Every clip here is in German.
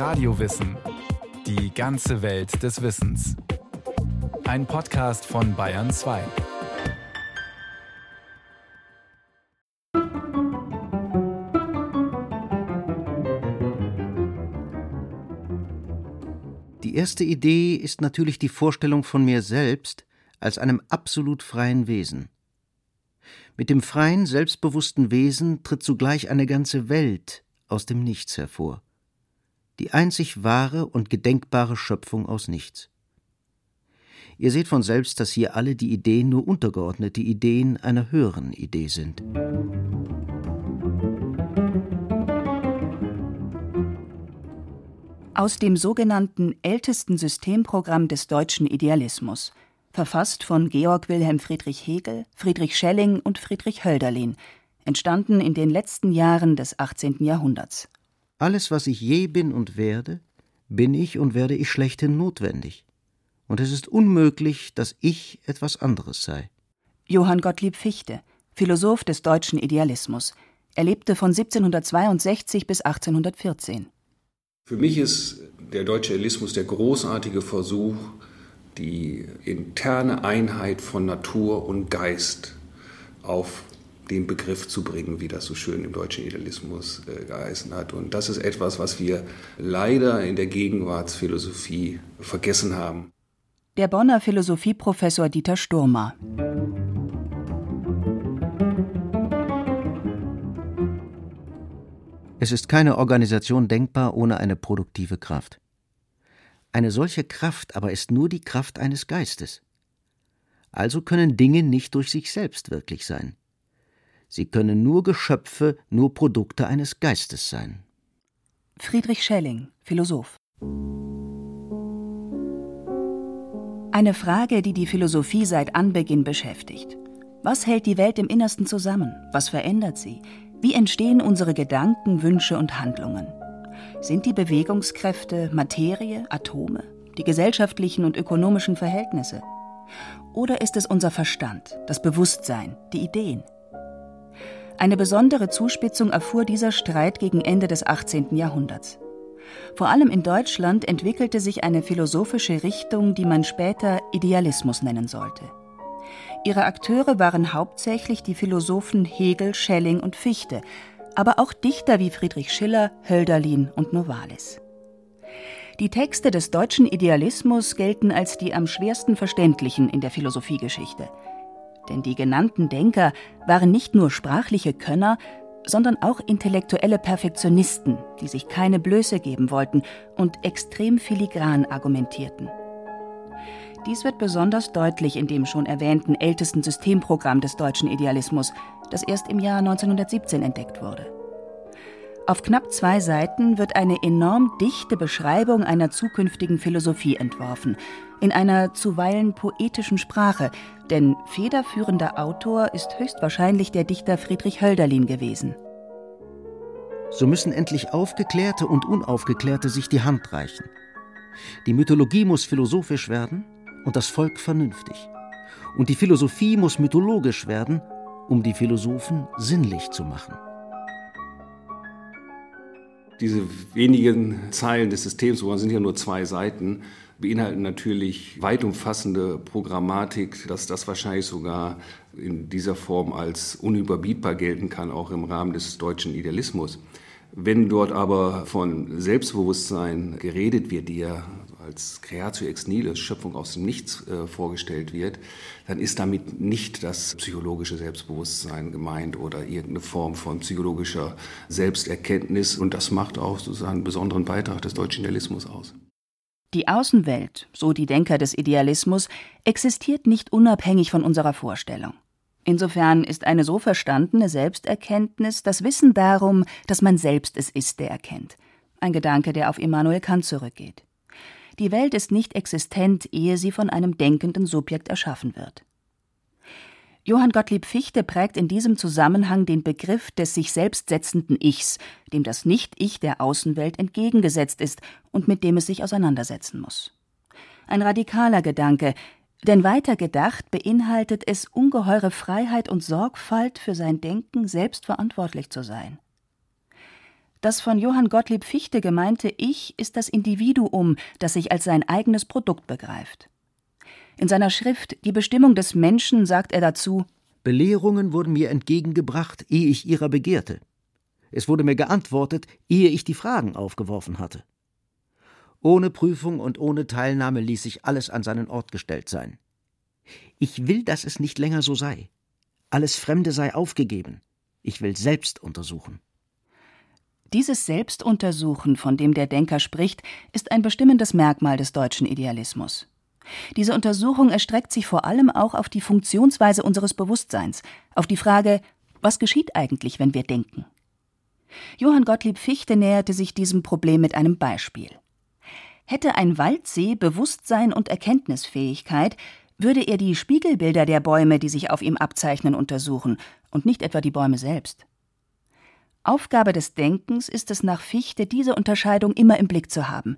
Radiowissen. Die ganze Welt des Wissens. Ein Podcast von Bayern 2. Die erste Idee ist natürlich die Vorstellung von mir selbst als einem absolut freien Wesen. Mit dem freien, selbstbewussten Wesen tritt zugleich eine ganze Welt aus dem Nichts hervor. Die einzig wahre und gedenkbare Schöpfung aus nichts. Ihr seht von selbst, dass hier alle die Ideen nur untergeordnete Ideen einer höheren Idee sind. Aus dem sogenannten ältesten Systemprogramm des deutschen Idealismus – verfasst von Georg Wilhelm Friedrich Hegel, Friedrich Schelling und Friedrich Hölderlin, entstanden in den letzten Jahren des 18. Jahrhunderts. Alles, was ich je bin und werde, bin ich und werde ich schlechthin notwendig. Und es ist unmöglich, dass ich etwas anderes sei. Johann Gottlieb Fichte, Philosoph des deutschen Idealismus. Er lebte von 1762 bis 1814. Für mich ist der deutsche Idealismus der großartige Versuch, die interne Einheit von Natur und Geist auf den Begriff zu bringen, wie das so schön im deutschen Idealismus äh, geheißen hat. Und das ist etwas, was wir leider in der Gegenwartsphilosophie vergessen haben. Der Bonner Philosophieprofessor Dieter Sturmer. Es ist keine Organisation denkbar ohne eine produktive Kraft. Eine solche Kraft aber ist nur die Kraft eines Geistes. Also können Dinge nicht durch sich selbst wirklich sein. Sie können nur Geschöpfe, nur Produkte eines Geistes sein. Friedrich Schelling, Philosoph. Eine Frage, die die Philosophie seit Anbeginn beschäftigt. Was hält die Welt im Innersten zusammen? Was verändert sie? Wie entstehen unsere Gedanken, Wünsche und Handlungen? Sind die Bewegungskräfte Materie, Atome, die gesellschaftlichen und ökonomischen Verhältnisse? Oder ist es unser Verstand, das Bewusstsein, die Ideen? Eine besondere Zuspitzung erfuhr dieser Streit gegen Ende des 18. Jahrhunderts. Vor allem in Deutschland entwickelte sich eine philosophische Richtung, die man später Idealismus nennen sollte. Ihre Akteure waren hauptsächlich die Philosophen Hegel, Schelling und Fichte, aber auch Dichter wie Friedrich Schiller, Hölderlin und Novalis. Die Texte des deutschen Idealismus gelten als die am schwersten verständlichen in der Philosophiegeschichte. Denn die genannten Denker waren nicht nur sprachliche Könner, sondern auch intellektuelle Perfektionisten, die sich keine Blöße geben wollten und extrem filigran argumentierten. Dies wird besonders deutlich in dem schon erwähnten ältesten Systemprogramm des deutschen Idealismus, das erst im Jahr 1917 entdeckt wurde. Auf knapp zwei Seiten wird eine enorm dichte Beschreibung einer zukünftigen Philosophie entworfen, in einer zuweilen poetischen Sprache, denn federführender Autor ist höchstwahrscheinlich der Dichter Friedrich Hölderlin gewesen. So müssen endlich Aufgeklärte und Unaufgeklärte sich die Hand reichen. Die Mythologie muss philosophisch werden und das Volk vernünftig. Und die Philosophie muss mythologisch werden um die Philosophen sinnlich zu machen. Diese wenigen Zeilen des Systems, wo sind ja nur zwei Seiten, beinhalten natürlich weit umfassende Programmatik, dass das wahrscheinlich sogar in dieser Form als unüberbietbar gelten kann, auch im Rahmen des deutschen Idealismus. Wenn dort aber von Selbstbewusstsein geredet wird, die ja als Creatio ex nihilo, Schöpfung aus dem Nichts äh, vorgestellt wird, dann ist damit nicht das psychologische Selbstbewusstsein gemeint oder irgendeine Form von psychologischer Selbsterkenntnis. Und das macht auch sozusagen einen besonderen Beitrag des deutschen Idealismus aus. Die Außenwelt, so die Denker des Idealismus, existiert nicht unabhängig von unserer Vorstellung. Insofern ist eine so verstandene Selbsterkenntnis das Wissen darum, dass man selbst es ist, der erkennt. Ein Gedanke, der auf Immanuel Kant zurückgeht. Die Welt ist nicht existent, ehe sie von einem denkenden Subjekt erschaffen wird. Johann Gottlieb Fichte prägt in diesem Zusammenhang den Begriff des sich selbst setzenden Ichs, dem das Nicht-Ich der Außenwelt entgegengesetzt ist und mit dem es sich auseinandersetzen muss. Ein radikaler Gedanke, denn weiter gedacht beinhaltet es ungeheure Freiheit und Sorgfalt für sein Denken selbst verantwortlich zu sein. Das von Johann Gottlieb Fichte gemeinte Ich ist das Individuum, das sich als sein eigenes Produkt begreift. In seiner Schrift Die Bestimmung des Menschen sagt er dazu Belehrungen wurden mir entgegengebracht, ehe ich ihrer begehrte. Es wurde mir geantwortet, ehe ich die Fragen aufgeworfen hatte. Ohne Prüfung und ohne Teilnahme ließ sich alles an seinen Ort gestellt sein. Ich will, dass es nicht länger so sei. Alles Fremde sei aufgegeben. Ich will selbst untersuchen. Dieses Selbstuntersuchen, von dem der Denker spricht, ist ein bestimmendes Merkmal des deutschen Idealismus. Diese Untersuchung erstreckt sich vor allem auch auf die Funktionsweise unseres Bewusstseins, auf die Frage, was geschieht eigentlich, wenn wir denken? Johann Gottlieb Fichte näherte sich diesem Problem mit einem Beispiel. Hätte ein Waldsee Bewusstsein und Erkenntnisfähigkeit, würde er die Spiegelbilder der Bäume, die sich auf ihm abzeichnen, untersuchen und nicht etwa die Bäume selbst. Aufgabe des Denkens ist es nach Fichte, diese Unterscheidung immer im Blick zu haben.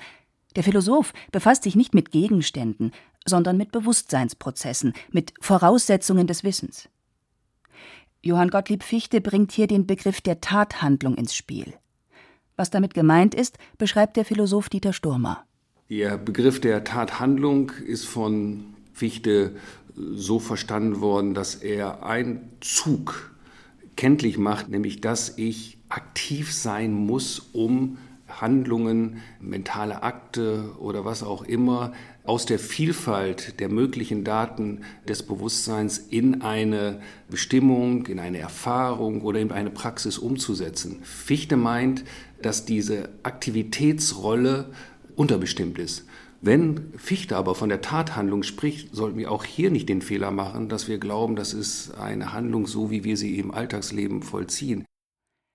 Der Philosoph befasst sich nicht mit Gegenständen, sondern mit Bewusstseinsprozessen, mit Voraussetzungen des Wissens. Johann Gottlieb Fichte bringt hier den Begriff der Tathandlung ins Spiel. Was damit gemeint ist, beschreibt der Philosoph Dieter Sturmer. Der Begriff der Tathandlung ist von Fichte so verstanden worden, dass er einen Zug kenntlich macht, nämlich dass ich aktiv sein muss, um Handlungen, mentale Akte oder was auch immer aus der Vielfalt der möglichen Daten des Bewusstseins in eine Bestimmung, in eine Erfahrung oder in eine Praxis umzusetzen. Fichte meint, dass diese Aktivitätsrolle unterbestimmt ist. Wenn Fichte aber von der Tathandlung spricht, sollten wir auch hier nicht den Fehler machen, dass wir glauben, das ist eine Handlung so, wie wir sie im Alltagsleben vollziehen.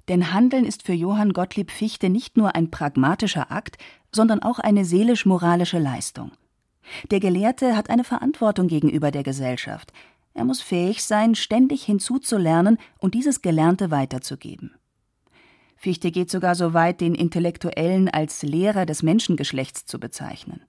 Denn Handeln ist für Johann Gottlieb Fichte nicht nur ein pragmatischer Akt, sondern auch eine seelisch-moralische Leistung. Der Gelehrte hat eine Verantwortung gegenüber der Gesellschaft. Er muss fähig sein, ständig hinzuzulernen und dieses Gelernte weiterzugeben. Fichte geht sogar so weit, den Intellektuellen als Lehrer des Menschengeschlechts zu bezeichnen.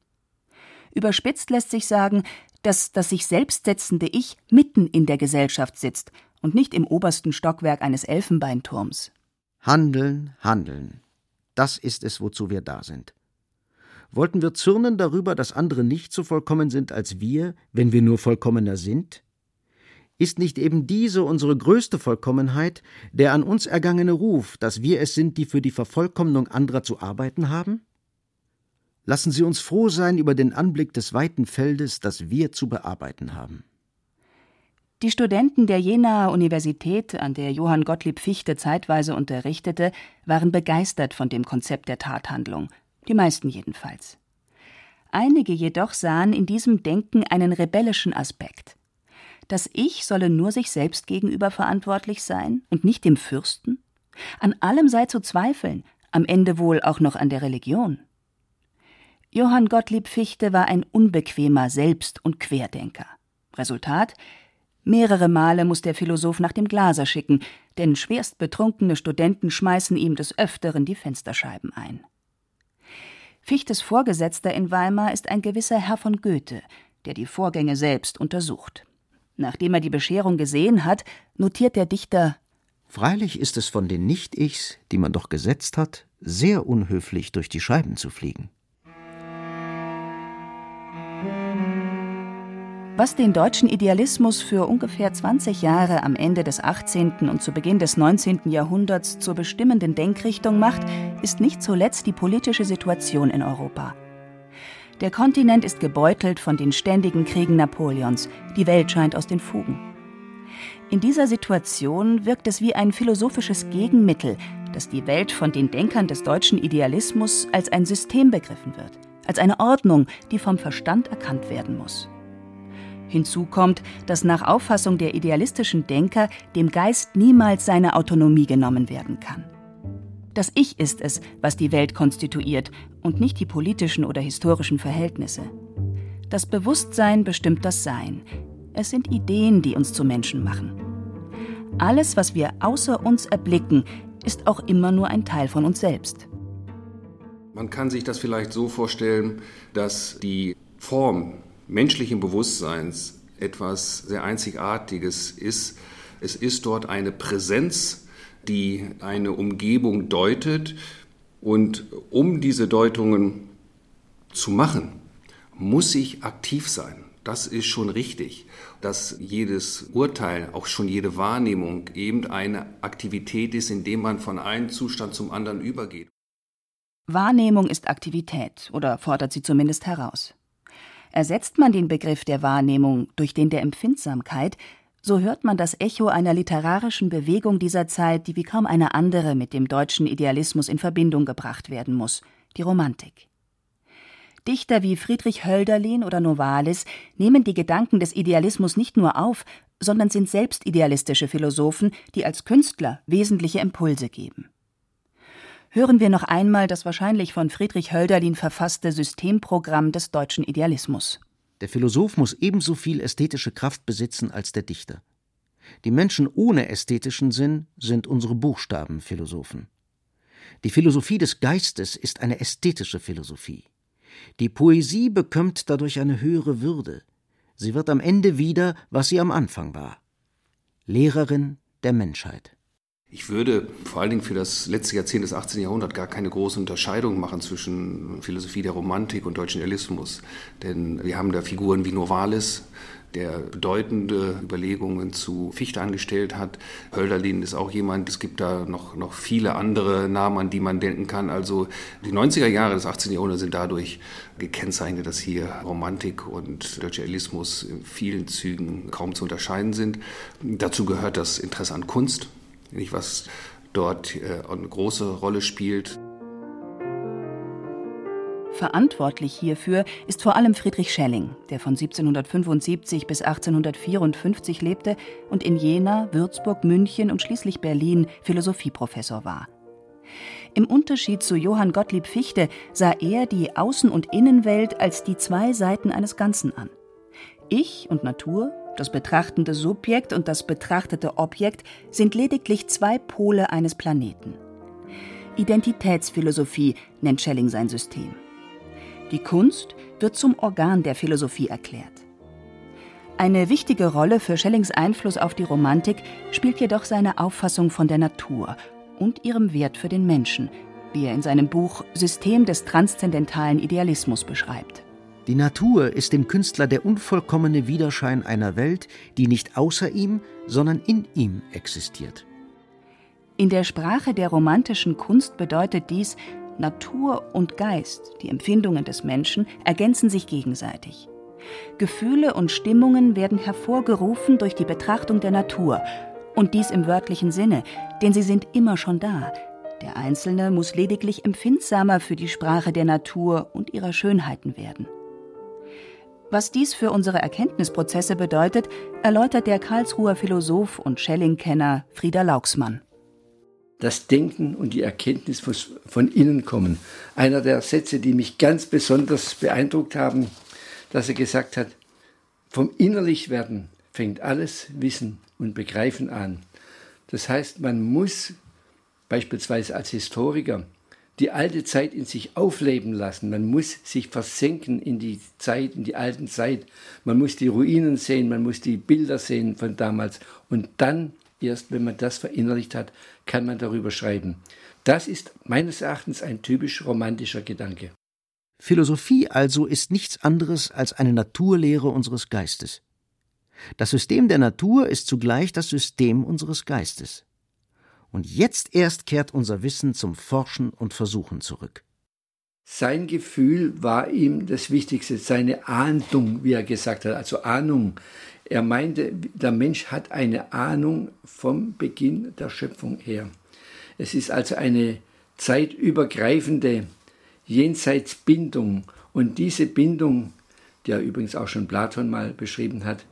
Überspitzt lässt sich sagen, dass das sich selbst setzende Ich mitten in der Gesellschaft sitzt und nicht im obersten Stockwerk eines Elfenbeinturms. Handeln, handeln. Das ist es, wozu wir da sind. Wollten wir zürnen darüber, dass andere nicht so vollkommen sind als wir, wenn wir nur vollkommener sind? Ist nicht eben diese unsere größte Vollkommenheit, der an uns ergangene Ruf, dass wir es sind, die für die Vervollkommnung anderer zu arbeiten haben? Lassen Sie uns froh sein über den Anblick des weiten Feldes, das wir zu bearbeiten haben. Die Studenten der Jenaer Universität, an der Johann Gottlieb Fichte zeitweise unterrichtete, waren begeistert von dem Konzept der Tathandlung, die meisten jedenfalls. Einige jedoch sahen in diesem Denken einen rebellischen Aspekt. Das Ich solle nur sich selbst gegenüber verantwortlich sein und nicht dem Fürsten? An allem sei zu zweifeln, am Ende wohl auch noch an der Religion. Johann Gottlieb Fichte war ein unbequemer Selbst- und Querdenker. Resultat? Mehrere Male muss der Philosoph nach dem Glaser schicken, denn schwerst betrunkene Studenten schmeißen ihm des Öfteren die Fensterscheiben ein. Fichtes Vorgesetzter in Weimar ist ein gewisser Herr von Goethe, der die Vorgänge selbst untersucht. Nachdem er die Bescherung gesehen hat, notiert der Dichter Freilich ist es von den Nicht-Ichs, die man doch gesetzt hat, sehr unhöflich durch die Scheiben zu fliegen. Was den deutschen Idealismus für ungefähr 20 Jahre am Ende des 18. und zu Beginn des 19. Jahrhunderts zur bestimmenden Denkrichtung macht, ist nicht zuletzt die politische Situation in Europa. Der Kontinent ist gebeutelt von den ständigen Kriegen Napoleons, die Welt scheint aus den Fugen. In dieser Situation wirkt es wie ein philosophisches Gegenmittel, dass die Welt von den Denkern des deutschen Idealismus als ein System begriffen wird, als eine Ordnung, die vom Verstand erkannt werden muss. Hinzu kommt, dass nach Auffassung der idealistischen Denker dem Geist niemals seine Autonomie genommen werden kann. Das Ich ist es, was die Welt konstituiert und nicht die politischen oder historischen Verhältnisse. Das Bewusstsein bestimmt das Sein. Es sind Ideen, die uns zu Menschen machen. Alles, was wir außer uns erblicken, ist auch immer nur ein Teil von uns selbst. Man kann sich das vielleicht so vorstellen, dass die Form menschlichen Bewusstseins etwas sehr Einzigartiges ist. Es ist dort eine Präsenz, die eine Umgebung deutet. Und um diese Deutungen zu machen, muss ich aktiv sein. Das ist schon richtig, dass jedes Urteil, auch schon jede Wahrnehmung eben eine Aktivität ist, indem man von einem Zustand zum anderen übergeht. Wahrnehmung ist Aktivität oder fordert sie zumindest heraus. Ersetzt man den Begriff der Wahrnehmung durch den der Empfindsamkeit, so hört man das Echo einer literarischen Bewegung dieser Zeit, die wie kaum eine andere mit dem deutschen Idealismus in Verbindung gebracht werden muss, die Romantik. Dichter wie Friedrich Hölderlin oder Novalis nehmen die Gedanken des Idealismus nicht nur auf, sondern sind selbst idealistische Philosophen, die als Künstler wesentliche Impulse geben. Hören wir noch einmal das wahrscheinlich von Friedrich Hölderlin verfasste Systemprogramm des deutschen Idealismus. Der Philosoph muss ebenso viel ästhetische Kraft besitzen als der Dichter. Die Menschen ohne ästhetischen Sinn sind unsere Buchstabenphilosophen. Die Philosophie des Geistes ist eine ästhetische Philosophie. Die Poesie bekömmt dadurch eine höhere Würde. Sie wird am Ende wieder, was sie am Anfang war. Lehrerin der Menschheit. Ich würde vor allen Dingen für das letzte Jahrzehnt des 18. Jahrhunderts gar keine große Unterscheidung machen zwischen Philosophie der Romantik und deutschen Realismus. Denn wir haben da Figuren wie Novalis, der bedeutende Überlegungen zu Fichte angestellt hat. Hölderlin ist auch jemand, es gibt da noch, noch viele andere Namen, an die man denken kann. Also die 90er Jahre des 18. Jahrhunderts sind dadurch gekennzeichnet, dass hier Romantik und deutscher Realismus in vielen Zügen kaum zu unterscheiden sind. Dazu gehört das Interesse an Kunst, nicht was dort äh, eine große Rolle spielt. Verantwortlich hierfür ist vor allem Friedrich Schelling, der von 1775 bis 1854 lebte und in Jena, Würzburg, München und schließlich Berlin Philosophieprofessor war. Im Unterschied zu Johann Gottlieb Fichte sah er die Außen- und Innenwelt als die zwei Seiten eines Ganzen an. Ich und Natur, das betrachtende Subjekt und das betrachtete Objekt sind lediglich zwei Pole eines Planeten. Identitätsphilosophie nennt Schelling sein System. Die Kunst wird zum Organ der Philosophie erklärt. Eine wichtige Rolle für Schellings Einfluss auf die Romantik spielt jedoch seine Auffassung von der Natur und ihrem Wert für den Menschen, wie er in seinem Buch System des transzendentalen Idealismus beschreibt. Die Natur ist dem Künstler der unvollkommene Widerschein einer Welt, die nicht außer ihm, sondern in ihm existiert. In der Sprache der romantischen Kunst bedeutet dies, Natur und Geist, die Empfindungen des Menschen, ergänzen sich gegenseitig. Gefühle und Stimmungen werden hervorgerufen durch die Betrachtung der Natur, und dies im wörtlichen Sinne, denn sie sind immer schon da. Der Einzelne muss lediglich empfindsamer für die Sprache der Natur und ihrer Schönheiten werden. Was dies für unsere Erkenntnisprozesse bedeutet, erläutert der Karlsruher Philosoph und Schelling-Kenner Frieder Lauxmann. Das Denken und die Erkenntnis muss von innen kommen. Einer der Sätze, die mich ganz besonders beeindruckt haben, dass er gesagt hat, vom Innerlichwerden fängt alles Wissen und Begreifen an. Das heißt, man muss beispielsweise als Historiker die alte Zeit in sich aufleben lassen. Man muss sich versenken in die Zeit, in die alten Zeit. Man muss die Ruinen sehen, man muss die Bilder sehen von damals. Und dann, erst wenn man das verinnerlicht hat, kann man darüber schreiben. Das ist meines Erachtens ein typisch romantischer Gedanke. Philosophie also ist nichts anderes als eine Naturlehre unseres Geistes. Das System der Natur ist zugleich das System unseres Geistes. Und jetzt erst kehrt unser Wissen zum Forschen und Versuchen zurück. Sein Gefühl war ihm das Wichtigste, seine Ahndung, wie er gesagt hat, also Ahnung. Er meinte, der Mensch hat eine Ahnung vom Beginn der Schöpfung her. Es ist also eine zeitübergreifende Jenseitsbindung. Und diese Bindung, die er übrigens auch schon Platon mal beschrieben hat,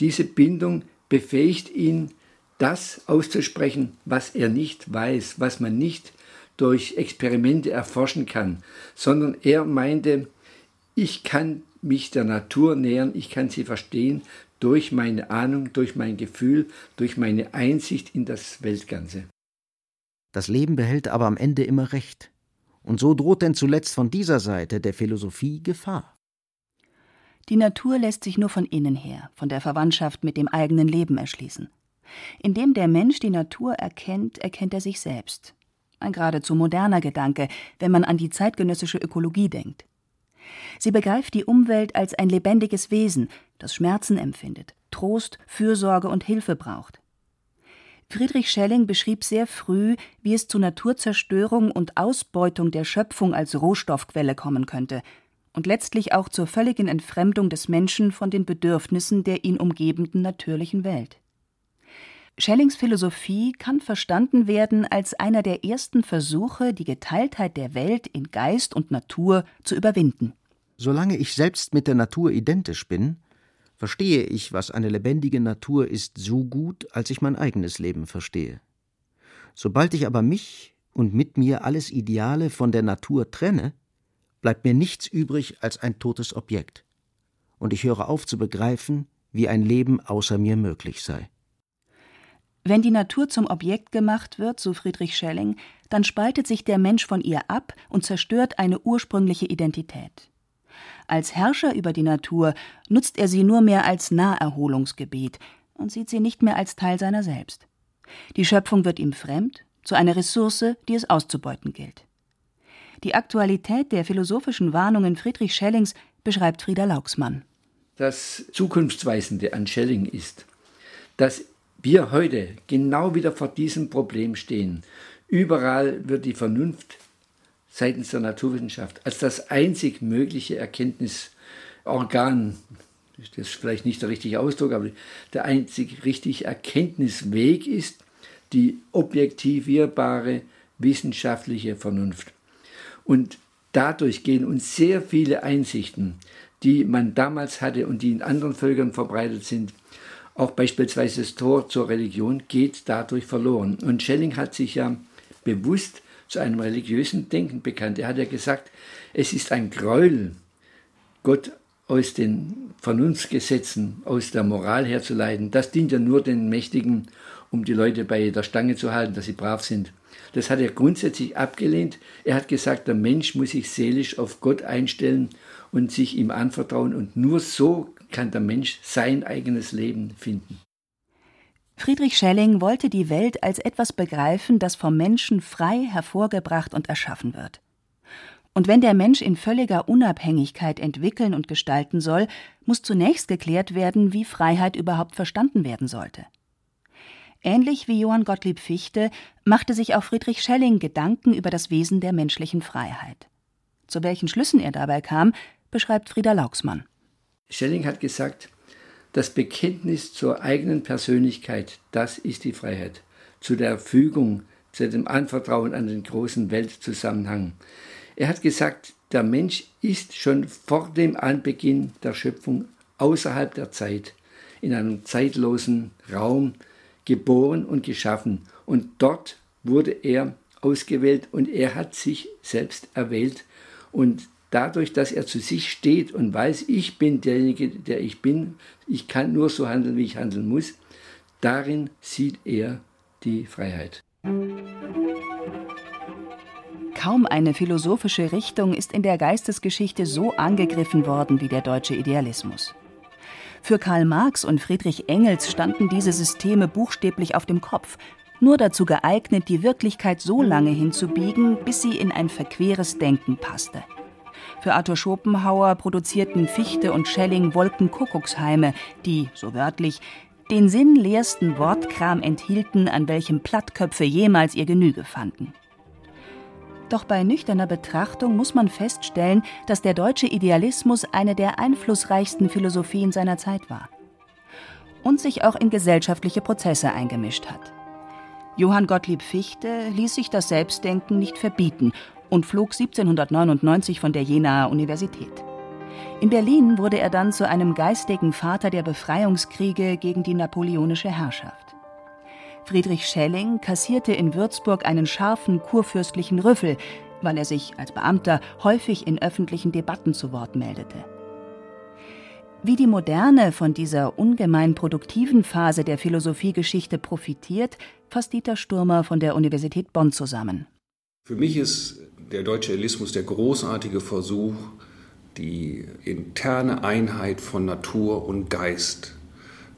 diese Bindung befähigt ihn, das auszusprechen, was er nicht weiß, was man nicht durch Experimente erforschen kann, sondern er meinte, ich kann mich der Natur nähern, ich kann sie verstehen durch meine Ahnung, durch mein Gefühl, durch meine Einsicht in das Weltganze. Das Leben behält aber am Ende immer Recht. Und so droht denn zuletzt von dieser Seite der Philosophie Gefahr. Die Natur lässt sich nur von innen her, von der Verwandtschaft mit dem eigenen Leben erschließen. Indem der Mensch die Natur erkennt, erkennt er sich selbst. Ein geradezu moderner Gedanke, wenn man an die zeitgenössische Ökologie denkt. Sie begreift die Umwelt als ein lebendiges Wesen, das Schmerzen empfindet, Trost, Fürsorge und Hilfe braucht. Friedrich Schelling beschrieb sehr früh, wie es zu Naturzerstörung und Ausbeutung der Schöpfung als Rohstoffquelle kommen könnte und letztlich auch zur völligen Entfremdung des Menschen von den Bedürfnissen der ihn umgebenden natürlichen Welt. Schellings Philosophie kann verstanden werden als einer der ersten Versuche, die Geteiltheit der Welt in Geist und Natur zu überwinden. Solange ich selbst mit der Natur identisch bin, verstehe ich, was eine lebendige Natur ist, so gut, als ich mein eigenes Leben verstehe. Sobald ich aber mich und mit mir alles Ideale von der Natur trenne, bleibt mir nichts übrig als ein totes Objekt. Und ich höre auf zu begreifen, wie ein Leben außer mir möglich sei. Wenn die Natur zum Objekt gemacht wird, so Friedrich Schelling, dann spaltet sich der Mensch von ihr ab und zerstört eine ursprüngliche Identität. Als Herrscher über die Natur nutzt er sie nur mehr als Naherholungsgebiet und sieht sie nicht mehr als Teil seiner selbst. Die Schöpfung wird ihm fremd, zu einer Ressource, die es auszubeuten gilt. Die Aktualität der philosophischen Warnungen Friedrich Schellings beschreibt Frieda Lauxmann. Das Zukunftsweisende an Schelling ist, dass wir heute genau wieder vor diesem Problem stehen. Überall wird die Vernunft seitens der Naturwissenschaft als das einzig mögliche Erkenntnisorgan, das ist vielleicht nicht der richtige Ausdruck, aber der einzig richtige Erkenntnisweg ist die objektivierbare wissenschaftliche Vernunft. Und dadurch gehen uns sehr viele Einsichten, die man damals hatte und die in anderen Völkern verbreitet sind, auch beispielsweise das Tor zur Religion geht dadurch verloren. Und Schelling hat sich ja bewusst zu einem religiösen Denken bekannt. Er hat ja gesagt, es ist ein Gräuel, Gott aus den Vernunftsgesetzen, aus der Moral herzuleiten. Das dient ja nur den Mächtigen, um die Leute bei der Stange zu halten, dass sie brav sind. Das hat er grundsätzlich abgelehnt. Er hat gesagt, der Mensch muss sich seelisch auf Gott einstellen und sich ihm anvertrauen und nur so kann der Mensch sein eigenes Leben finden. Friedrich Schelling wollte die Welt als etwas begreifen, das vom Menschen frei hervorgebracht und erschaffen wird. Und wenn der Mensch in völliger Unabhängigkeit entwickeln und gestalten soll, muss zunächst geklärt werden, wie Freiheit überhaupt verstanden werden sollte. Ähnlich wie Johann Gottlieb Fichte machte sich auch Friedrich Schelling Gedanken über das Wesen der menschlichen Freiheit. Zu welchen Schlüssen er dabei kam, beschreibt Frieda Lauxmann. Schelling hat gesagt, das Bekenntnis zur eigenen Persönlichkeit, das ist die Freiheit. Zu der Fügung, zu dem Anvertrauen an den großen Weltzusammenhang. Er hat gesagt, der Mensch ist schon vor dem Anbeginn der Schöpfung außerhalb der Zeit, in einem zeitlosen Raum geboren und geschaffen. Und dort wurde er ausgewählt und er hat sich selbst erwählt. Und dadurch, dass er zu sich steht und weiß, ich bin derjenige, der ich bin, ich kann nur so handeln, wie ich handeln muss, darin sieht er die Freiheit. Kaum eine philosophische Richtung ist in der Geistesgeschichte so angegriffen worden wie der deutsche Idealismus. Für Karl Marx und Friedrich Engels standen diese Systeme buchstäblich auf dem Kopf, nur dazu geeignet, die Wirklichkeit so lange hinzubiegen, bis sie in ein verqueres Denken passte. Für Arthur Schopenhauer produzierten Fichte und Schelling Wolkenkuckucksheime, die, so wörtlich, den sinnleersten Wortkram enthielten, an welchem Plattköpfe jemals ihr Genüge fanden. Doch bei nüchterner Betrachtung muss man feststellen, dass der deutsche Idealismus eine der einflussreichsten Philosophien seiner Zeit war und sich auch in gesellschaftliche Prozesse eingemischt hat. Johann Gottlieb Fichte ließ sich das Selbstdenken nicht verbieten und flog 1799 von der Jenaer Universität. In Berlin wurde er dann zu einem geistigen Vater der Befreiungskriege gegen die napoleonische Herrschaft. Friedrich Schelling kassierte in Würzburg einen scharfen kurfürstlichen Rüffel, weil er sich als Beamter häufig in öffentlichen Debatten zu Wort meldete. Wie die Moderne von dieser ungemein produktiven Phase der Philosophiegeschichte profitiert, fasst Dieter Sturmer von der Universität Bonn zusammen. Für mich ist der deutsche Idealismus der großartige Versuch, die interne Einheit von Natur und Geist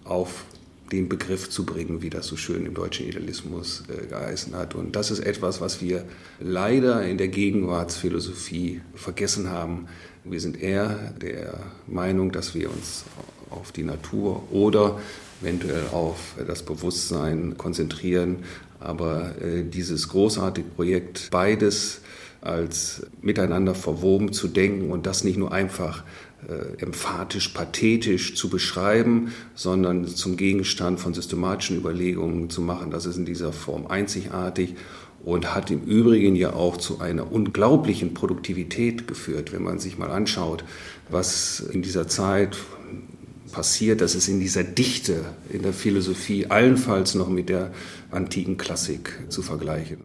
auf den Begriff zu bringen, wie das so schön im deutschen Idealismus äh, geheißen hat. Und das ist etwas, was wir leider in der Gegenwartsphilosophie vergessen haben. Wir sind eher der Meinung, dass wir uns auf die Natur oder eventuell auf das Bewusstsein konzentrieren. Aber äh, dieses großartige Projekt, beides als miteinander verwoben zu denken und das nicht nur einfach äh, emphatisch, pathetisch zu beschreiben, sondern zum Gegenstand von systematischen Überlegungen zu machen. Das ist in dieser Form einzigartig und hat im Übrigen ja auch zu einer unglaublichen Produktivität geführt, wenn man sich mal anschaut, was in dieser Zeit passiert. Das ist in dieser Dichte in der Philosophie allenfalls noch mit der antiken Klassik zu vergleichen.